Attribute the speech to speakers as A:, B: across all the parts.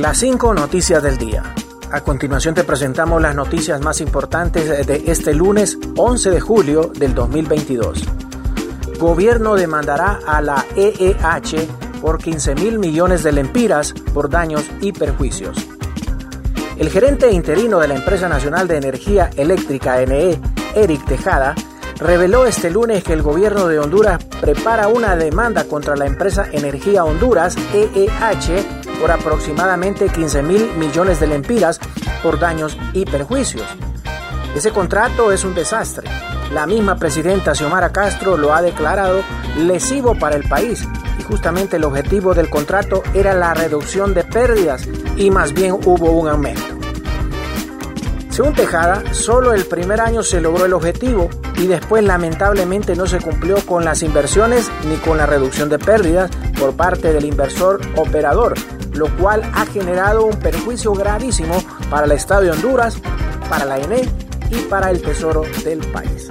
A: Las cinco noticias del día. A continuación te presentamos las noticias más importantes de este lunes 11 de julio del 2022. Gobierno demandará a la EEH por 15 mil millones de lempiras por daños y perjuicios. El gerente interino de la Empresa Nacional de Energía Eléctrica NE, Eric Tejada, reveló este lunes que el gobierno de Honduras prepara una demanda contra la empresa Energía Honduras, EEH, por aproximadamente 15 mil millones de lempiras por daños y perjuicios. Ese contrato es un desastre. La misma presidenta Xiomara Castro lo ha declarado lesivo para el país y justamente el objetivo del contrato era la reducción de pérdidas y más bien hubo un aumento. Según Tejada, solo el primer año se logró el objetivo y después lamentablemente no se cumplió con las inversiones ni con la reducción de pérdidas por parte del inversor operador, lo cual ha generado un perjuicio gravísimo para el Estado de Honduras, para la ENE y para el Tesoro del país.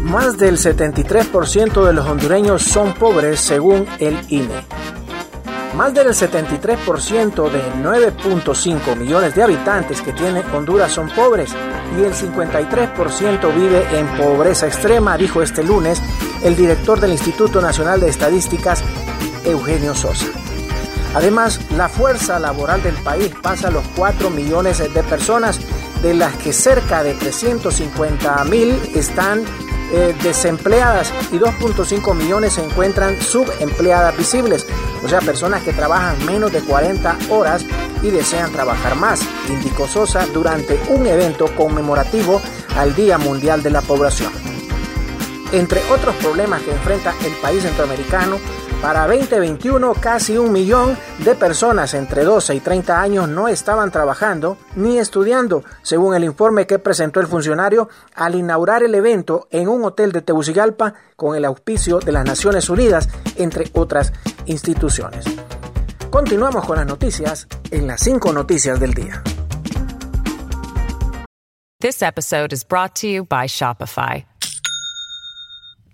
A: Más del 73% de los hondureños son pobres según el INE. Más del 73% de 9.5 millones de habitantes que tiene Honduras son pobres y el 53% vive en pobreza extrema, dijo este lunes el director del Instituto Nacional de Estadísticas, Eugenio Sosa. Además, la fuerza laboral del país pasa a los 4 millones de personas, de las que cerca de 350 mil están eh, desempleadas y 2.5 millones se encuentran subempleadas visibles, o sea, personas que trabajan menos de 40 horas y desean trabajar más, indicó Sosa durante un evento conmemorativo al Día Mundial de la Población. Entre otros problemas que enfrenta el país centroamericano, para 2021 casi un millón de personas entre 12 y 30 años no estaban trabajando ni estudiando, según el informe que presentó el funcionario al inaugurar el evento en un hotel de Tegucigalpa con el auspicio de las Naciones Unidas, entre otras instituciones. Continuamos con las noticias en las 5 noticias del día.
B: This episode is brought to you by Shopify.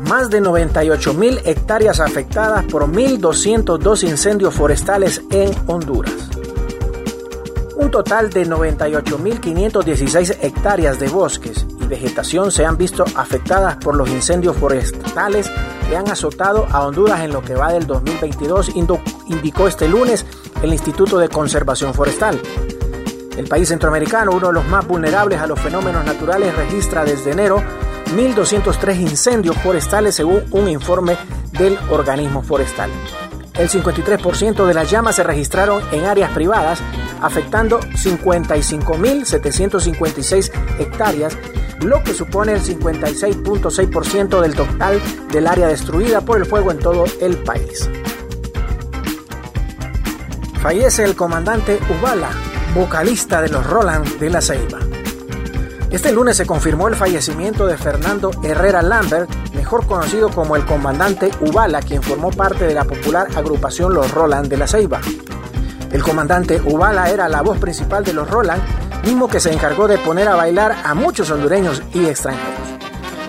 A: Más de 98 mil hectáreas afectadas por 1.202 incendios forestales en Honduras. Un total de 98.516 hectáreas de bosques y vegetación se han visto afectadas por los incendios forestales que han azotado a Honduras en lo que va del 2022, indicó este lunes el Instituto de Conservación Forestal. El país centroamericano, uno de los más vulnerables a los fenómenos naturales, registra desde enero 1.203 incendios forestales según un informe del organismo forestal. El 53% de las llamas se registraron en áreas privadas, afectando 55.756 hectáreas, lo que supone el 56.6% del total del área destruida por el fuego en todo el país. Fallece el comandante Ubala, vocalista de los Roland de la Ceiba. Este lunes se confirmó el fallecimiento de Fernando Herrera Lambert, mejor conocido como el comandante Ubala, quien formó parte de la popular agrupación Los Roland de la Ceiba. El comandante Ubala era la voz principal de los Roland, mismo que se encargó de poner a bailar a muchos hondureños y extranjeros.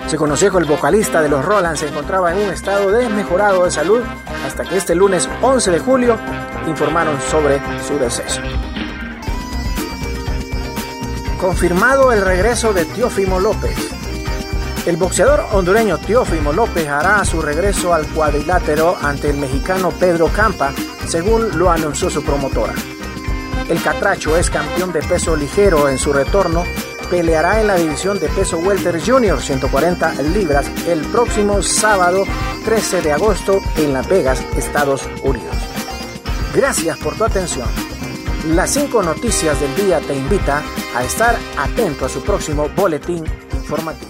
A: Se conoció que el vocalista de los Roland se encontraba en un estado desmejorado de salud hasta que este lunes 11 de julio informaron sobre su deceso. Confirmado el regreso de Teófimo López. El boxeador hondureño Teófimo López hará su regreso al cuadrilátero ante el mexicano Pedro Campa, según lo anunció su promotora. El catracho es campeón de peso ligero en su retorno, peleará en la división de peso welter junior 140 libras el próximo sábado 13 de agosto en Las Vegas, Estados Unidos. Gracias por tu atención. Las cinco noticias del día te invita a estar atento a su próximo boletín informativo.